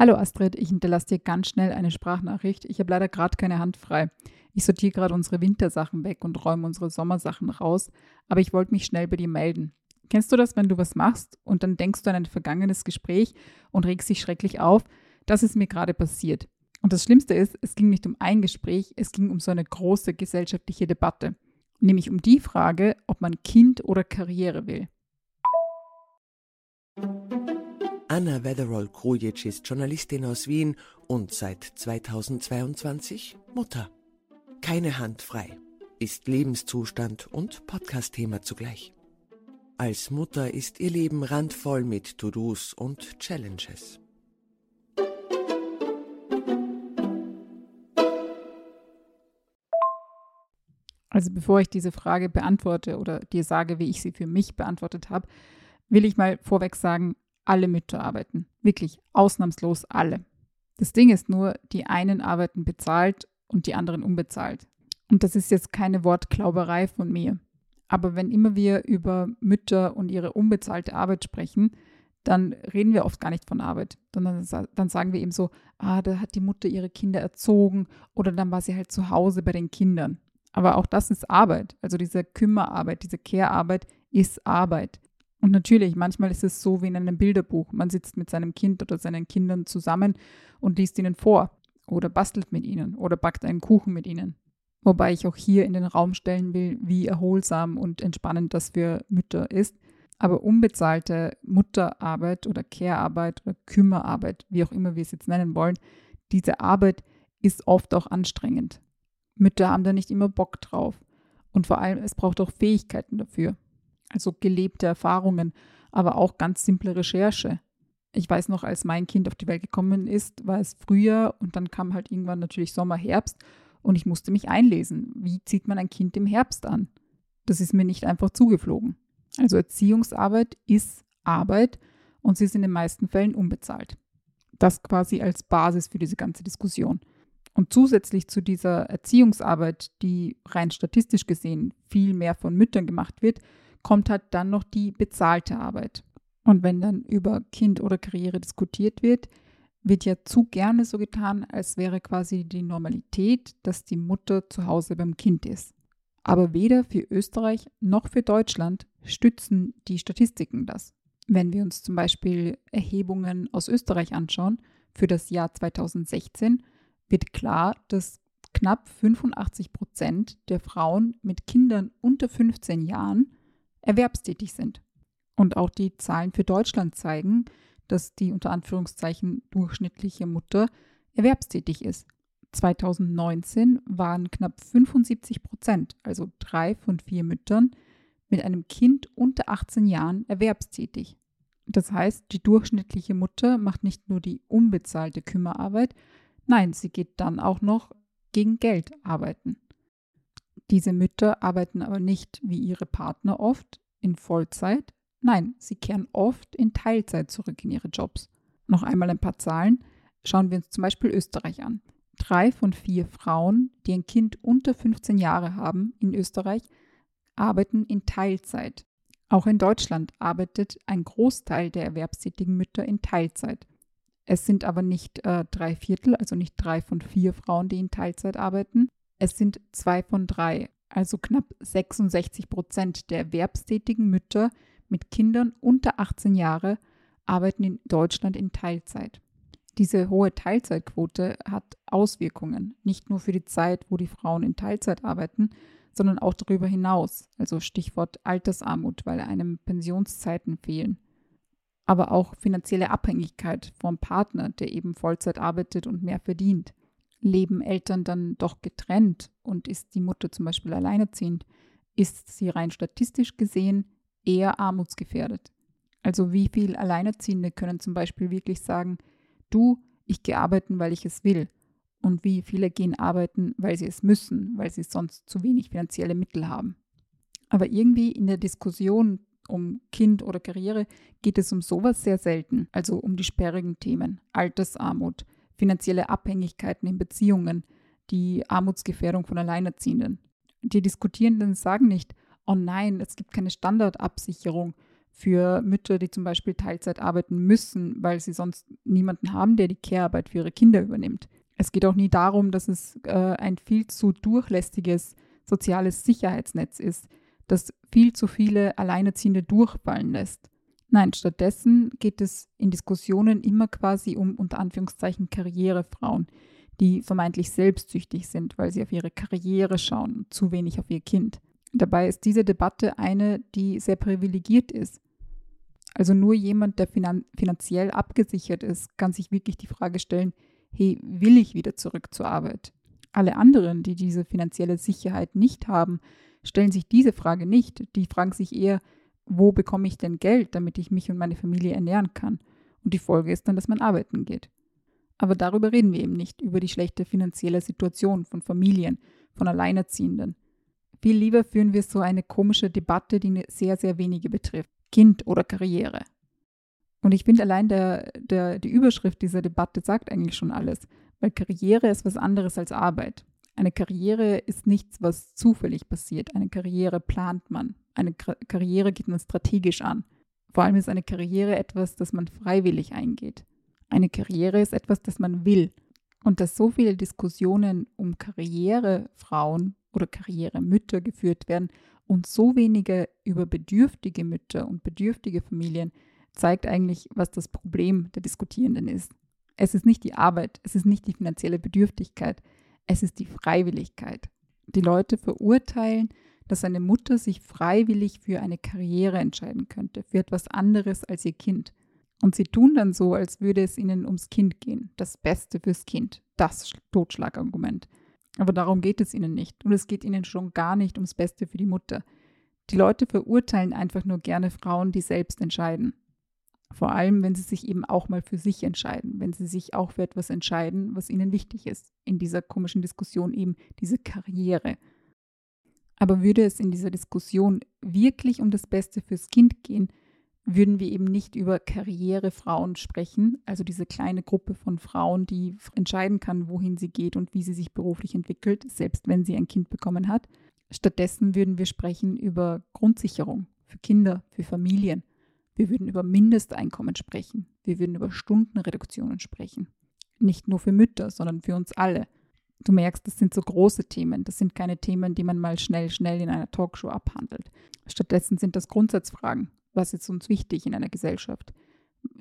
Hallo Astrid, ich hinterlasse dir ganz schnell eine Sprachnachricht. Ich habe leider gerade keine Hand frei. Ich sortiere gerade unsere Wintersachen weg und räume unsere Sommersachen raus, aber ich wollte mich schnell bei dir melden. Kennst du das, wenn du was machst und dann denkst du an ein vergangenes Gespräch und regst dich schrecklich auf? Das ist mir gerade passiert. Und das Schlimmste ist, es ging nicht um ein Gespräch, es ging um so eine große gesellschaftliche Debatte. Nämlich um die Frage, ob man Kind oder Karriere will. Anna Wetherall-Krujic ist Journalistin aus Wien und seit 2022 Mutter. Keine Hand frei, ist Lebenszustand und Podcast-Thema zugleich. Als Mutter ist ihr Leben randvoll mit To-Dos und Challenges. Also bevor ich diese Frage beantworte oder dir sage, wie ich sie für mich beantwortet habe, will ich mal vorweg sagen, alle Mütter arbeiten. Wirklich ausnahmslos alle. Das Ding ist nur, die einen arbeiten bezahlt und die anderen unbezahlt. Und das ist jetzt keine Wortklauberei von mir. Aber wenn immer wir über Mütter und ihre unbezahlte Arbeit sprechen, dann reden wir oft gar nicht von Arbeit, sondern dann sagen wir eben so, ah, da hat die Mutter ihre Kinder erzogen oder dann war sie halt zu Hause bei den Kindern. Aber auch das ist Arbeit. Also diese Kümmerarbeit, diese Care-Arbeit ist Arbeit. Und natürlich, manchmal ist es so wie in einem Bilderbuch. Man sitzt mit seinem Kind oder seinen Kindern zusammen und liest ihnen vor oder bastelt mit ihnen oder backt einen Kuchen mit ihnen. Wobei ich auch hier in den Raum stellen will, wie erholsam und entspannend das für Mütter ist. Aber unbezahlte Mutterarbeit oder Care-Arbeit oder Kümmerarbeit, wie auch immer wir es jetzt nennen wollen, diese Arbeit ist oft auch anstrengend. Mütter haben da nicht immer Bock drauf. Und vor allem, es braucht auch Fähigkeiten dafür also gelebte Erfahrungen, aber auch ganz simple Recherche. Ich weiß noch, als mein Kind auf die Welt gekommen ist, war es Frühjahr und dann kam halt irgendwann natürlich Sommer, Herbst und ich musste mich einlesen. Wie zieht man ein Kind im Herbst an? Das ist mir nicht einfach zugeflogen. Also Erziehungsarbeit ist Arbeit und sie ist in den meisten Fällen unbezahlt. Das quasi als Basis für diese ganze Diskussion. Und zusätzlich zu dieser Erziehungsarbeit, die rein statistisch gesehen viel mehr von Müttern gemacht wird, kommt halt dann noch die bezahlte Arbeit. Und wenn dann über Kind oder Karriere diskutiert wird, wird ja zu gerne so getan, als wäre quasi die Normalität, dass die Mutter zu Hause beim Kind ist. Aber weder für Österreich noch für Deutschland stützen die Statistiken das. Wenn wir uns zum Beispiel Erhebungen aus Österreich anschauen, für das Jahr 2016 wird klar, dass knapp 85 Prozent der Frauen mit Kindern unter 15 Jahren erwerbstätig sind. Und auch die Zahlen für Deutschland zeigen, dass die unter Anführungszeichen durchschnittliche Mutter erwerbstätig ist. 2019 waren knapp 75 Prozent, also drei von vier Müttern, mit einem Kind unter 18 Jahren erwerbstätig. Das heißt, die durchschnittliche Mutter macht nicht nur die unbezahlte Kümmerarbeit, nein, sie geht dann auch noch gegen Geld arbeiten. Diese Mütter arbeiten aber nicht wie ihre Partner oft in Vollzeit. Nein, sie kehren oft in Teilzeit zurück in ihre Jobs. Noch einmal ein paar Zahlen. Schauen wir uns zum Beispiel Österreich an. Drei von vier Frauen, die ein Kind unter 15 Jahre haben in Österreich, arbeiten in Teilzeit. Auch in Deutschland arbeitet ein Großteil der erwerbstätigen Mütter in Teilzeit. Es sind aber nicht äh, drei Viertel, also nicht drei von vier Frauen, die in Teilzeit arbeiten, es sind zwei von drei, also knapp 66 Prozent der erwerbstätigen Mütter mit Kindern unter 18 Jahre arbeiten in Deutschland in Teilzeit. Diese hohe Teilzeitquote hat Auswirkungen, nicht nur für die Zeit, wo die Frauen in Teilzeit arbeiten, sondern auch darüber hinaus, also Stichwort Altersarmut, weil einem Pensionszeiten fehlen. Aber auch finanzielle Abhängigkeit vom Partner, der eben Vollzeit arbeitet und mehr verdient leben Eltern dann doch getrennt und ist die Mutter zum Beispiel alleinerziehend, ist sie rein statistisch gesehen eher armutsgefährdet. Also wie viele Alleinerziehende können zum Beispiel wirklich sagen, du, ich gehe arbeiten, weil ich es will. Und wie viele gehen arbeiten, weil sie es müssen, weil sie sonst zu wenig finanzielle Mittel haben. Aber irgendwie in der Diskussion um Kind oder Karriere geht es um sowas sehr selten, also um die sperrigen Themen, Altersarmut, finanzielle Abhängigkeiten in Beziehungen, die Armutsgefährdung von Alleinerziehenden. Die Diskutierenden sagen nicht, oh nein, es gibt keine Standardabsicherung für Mütter, die zum Beispiel Teilzeit arbeiten müssen, weil sie sonst niemanden haben, der die Care-Arbeit für ihre Kinder übernimmt. Es geht auch nie darum, dass es äh, ein viel zu durchlässiges soziales Sicherheitsnetz ist, das viel zu viele Alleinerziehende durchfallen lässt. Nein, stattdessen geht es in Diskussionen immer quasi um unter Anführungszeichen Karrierefrauen, die vermeintlich selbstsüchtig sind, weil sie auf ihre Karriere schauen und zu wenig auf ihr Kind. Dabei ist diese Debatte eine, die sehr privilegiert ist. Also nur jemand, der finan finanziell abgesichert ist, kann sich wirklich die Frage stellen, hey, will ich wieder zurück zur Arbeit? Alle anderen, die diese finanzielle Sicherheit nicht haben, stellen sich diese Frage nicht. Die fragen sich eher, wo bekomme ich denn Geld, damit ich mich und meine Familie ernähren kann? Und die Folge ist dann, dass man arbeiten geht. Aber darüber reden wir eben nicht, über die schlechte finanzielle Situation von Familien, von Alleinerziehenden. Viel lieber führen wir so eine komische Debatte, die sehr, sehr wenige betrifft. Kind oder Karriere. Und ich finde allein der, der, die Überschrift dieser Debatte sagt eigentlich schon alles, weil Karriere ist was anderes als Arbeit. Eine Karriere ist nichts, was zufällig passiert. Eine Karriere plant man. Eine Karriere geht man strategisch an. Vor allem ist eine Karriere etwas, das man freiwillig eingeht. Eine Karriere ist etwas, das man will. Und dass so viele Diskussionen um Karrierefrauen oder Karrieremütter geführt werden und so wenige über bedürftige Mütter und bedürftige Familien, zeigt eigentlich, was das Problem der Diskutierenden ist. Es ist nicht die Arbeit, es ist nicht die finanzielle Bedürftigkeit, es ist die Freiwilligkeit. Die Leute verurteilen, dass eine Mutter sich freiwillig für eine Karriere entscheiden könnte, für etwas anderes als ihr Kind. Und sie tun dann so, als würde es ihnen ums Kind gehen, das Beste fürs Kind, das Totschlagargument. Aber darum geht es ihnen nicht. Und es geht ihnen schon gar nicht ums Beste für die Mutter. Die Leute verurteilen einfach nur gerne Frauen, die selbst entscheiden. Vor allem, wenn sie sich eben auch mal für sich entscheiden, wenn sie sich auch für etwas entscheiden, was ihnen wichtig ist. In dieser komischen Diskussion eben diese Karriere. Aber würde es in dieser Diskussion wirklich um das Beste fürs Kind gehen, würden wir eben nicht über Karrierefrauen sprechen, also diese kleine Gruppe von Frauen, die entscheiden kann, wohin sie geht und wie sie sich beruflich entwickelt, selbst wenn sie ein Kind bekommen hat. Stattdessen würden wir sprechen über Grundsicherung für Kinder, für Familien, wir würden über Mindesteinkommen sprechen. Wir würden über Stundenreduktionen sprechen. Nicht nur für Mütter, sondern für uns alle. Du merkst, das sind so große Themen. Das sind keine Themen, die man mal schnell, schnell in einer Talkshow abhandelt. Stattdessen sind das Grundsatzfragen. Was ist uns wichtig in einer Gesellschaft?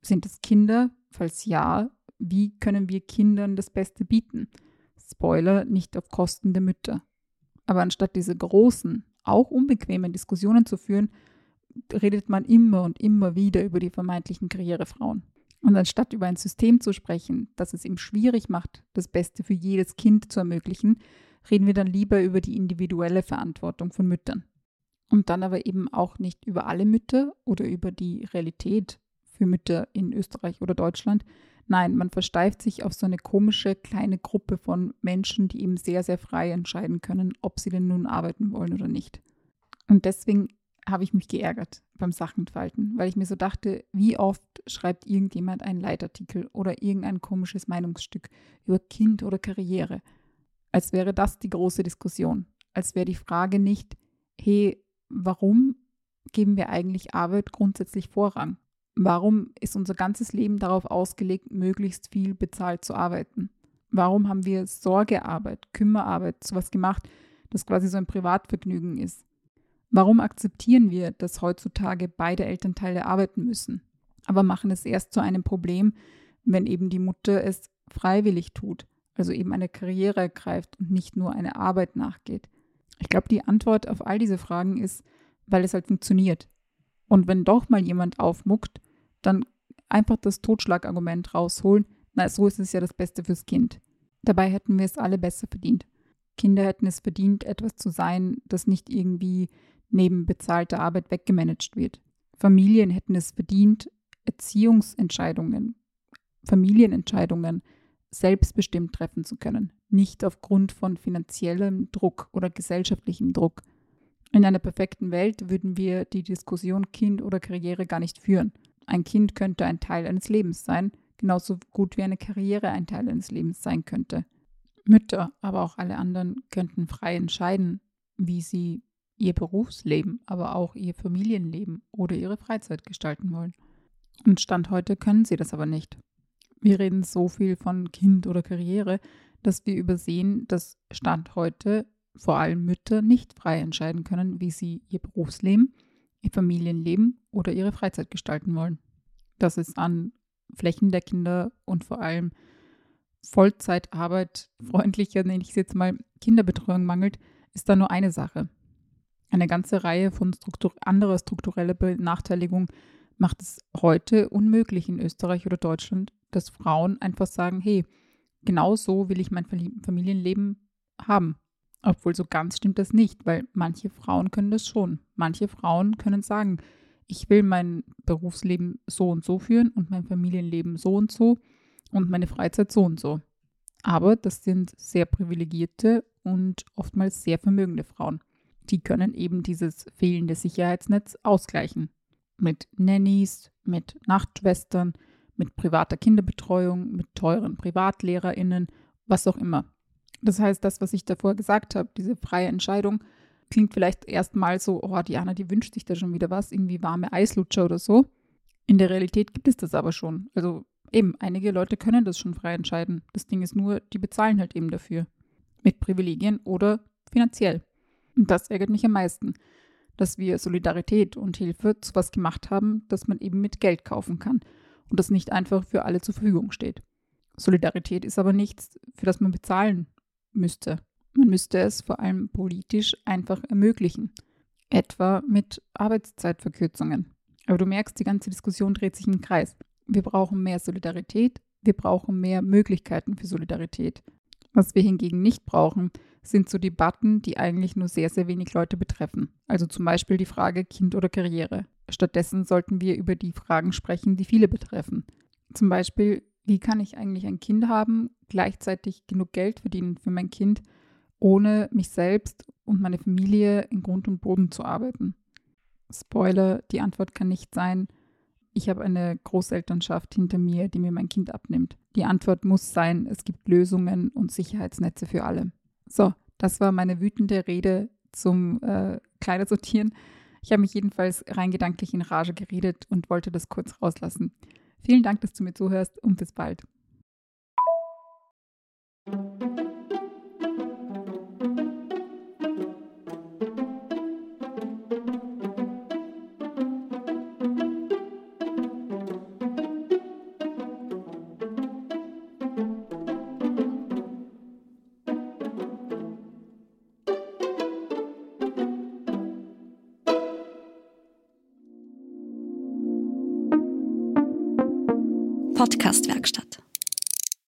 Sind es Kinder? Falls ja, wie können wir Kindern das Beste bieten? Spoiler, nicht auf Kosten der Mütter. Aber anstatt diese großen, auch unbequemen Diskussionen zu führen, redet man immer und immer wieder über die vermeintlichen Karrierefrauen. Und anstatt über ein System zu sprechen, das es ihm schwierig macht, das Beste für jedes Kind zu ermöglichen, reden wir dann lieber über die individuelle Verantwortung von Müttern. Und dann aber eben auch nicht über alle Mütter oder über die Realität für Mütter in Österreich oder Deutschland. Nein, man versteift sich auf so eine komische kleine Gruppe von Menschen, die eben sehr, sehr frei entscheiden können, ob sie denn nun arbeiten wollen oder nicht. Und deswegen habe ich mich geärgert beim Sachenfalten, weil ich mir so dachte, wie oft schreibt irgendjemand einen Leitartikel oder irgendein komisches Meinungsstück über Kind oder Karriere, als wäre das die große Diskussion, als wäre die Frage nicht, hey, warum geben wir eigentlich Arbeit grundsätzlich Vorrang? Warum ist unser ganzes Leben darauf ausgelegt, möglichst viel bezahlt zu arbeiten? Warum haben wir Sorgearbeit, Kümmerarbeit, sowas gemacht, das quasi so ein Privatvergnügen ist? Warum akzeptieren wir, dass heutzutage beide Elternteile arbeiten müssen, aber machen es erst zu einem Problem, wenn eben die Mutter es freiwillig tut, also eben eine Karriere ergreift und nicht nur eine Arbeit nachgeht? Ich glaube, die Antwort auf all diese Fragen ist, weil es halt funktioniert. Und wenn doch mal jemand aufmuckt, dann einfach das Totschlagargument rausholen, na, so ist es ja das Beste fürs Kind. Dabei hätten wir es alle besser verdient. Kinder hätten es verdient, etwas zu sein, das nicht irgendwie neben bezahlter Arbeit weggemanagt wird. Familien hätten es verdient, Erziehungsentscheidungen, Familienentscheidungen selbstbestimmt treffen zu können, nicht aufgrund von finanziellem Druck oder gesellschaftlichem Druck. In einer perfekten Welt würden wir die Diskussion Kind oder Karriere gar nicht führen. Ein Kind könnte ein Teil eines Lebens sein, genauso gut wie eine Karriere ein Teil eines Lebens sein könnte. Mütter, aber auch alle anderen könnten frei entscheiden, wie sie ihr Berufsleben, aber auch ihr Familienleben oder ihre Freizeit gestalten wollen. Und Stand heute können sie das aber nicht. Wir reden so viel von Kind oder Karriere, dass wir übersehen, dass Stand heute vor allem Mütter nicht frei entscheiden können, wie sie ihr Berufsleben, ihr Familienleben oder ihre Freizeit gestalten wollen. Dass es an flächendeckender und vor allem Vollzeitarbeit freundlicher, nenne ich es jetzt mal, Kinderbetreuung mangelt, ist da nur eine Sache. Eine ganze Reihe von Struktur anderer struktureller Benachteiligung macht es heute unmöglich in Österreich oder Deutschland, dass Frauen einfach sagen, hey, genau so will ich mein Familienleben haben. Obwohl so ganz stimmt das nicht, weil manche Frauen können das schon. Manche Frauen können sagen, ich will mein Berufsleben so und so führen und mein Familienleben so und so und meine Freizeit so und so. Aber das sind sehr privilegierte und oftmals sehr vermögende Frauen. Die können eben dieses fehlende Sicherheitsnetz ausgleichen. Mit Nannies, mit Nachtschwestern, mit privater Kinderbetreuung, mit teuren PrivatlehrerInnen, was auch immer. Das heißt, das, was ich davor gesagt habe, diese freie Entscheidung, klingt vielleicht erstmal so, oh, Diana, die wünscht sich da schon wieder was, irgendwie warme Eislutscher oder so. In der Realität gibt es das aber schon. Also eben, einige Leute können das schon frei entscheiden. Das Ding ist nur, die bezahlen halt eben dafür. Mit Privilegien oder finanziell. Und das ärgert mich am meisten, dass wir Solidarität und Hilfe zu was gemacht haben, das man eben mit Geld kaufen kann und das nicht einfach für alle zur Verfügung steht. Solidarität ist aber nichts, für das man bezahlen müsste. Man müsste es vor allem politisch einfach ermöglichen, etwa mit Arbeitszeitverkürzungen. Aber du merkst, die ganze Diskussion dreht sich im Kreis. Wir brauchen mehr Solidarität, wir brauchen mehr Möglichkeiten für Solidarität. Was wir hingegen nicht brauchen, sind so Debatten, die eigentlich nur sehr, sehr wenig Leute betreffen. Also zum Beispiel die Frage Kind oder Karriere. Stattdessen sollten wir über die Fragen sprechen, die viele betreffen. Zum Beispiel, wie kann ich eigentlich ein Kind haben, gleichzeitig genug Geld verdienen für mein Kind, ohne mich selbst und meine Familie in Grund und Boden zu arbeiten? Spoiler, die Antwort kann nicht sein, ich habe eine Großelternschaft hinter mir, die mir mein Kind abnimmt. Die Antwort muss sein, es gibt Lösungen und Sicherheitsnetze für alle. So, das war meine wütende Rede zum äh, Kleidersortieren. Ich habe mich jedenfalls rein gedanklich in Rage geredet und wollte das kurz rauslassen. Vielen Dank, dass du mir zuhörst und bis bald. Podcastwerkstatt.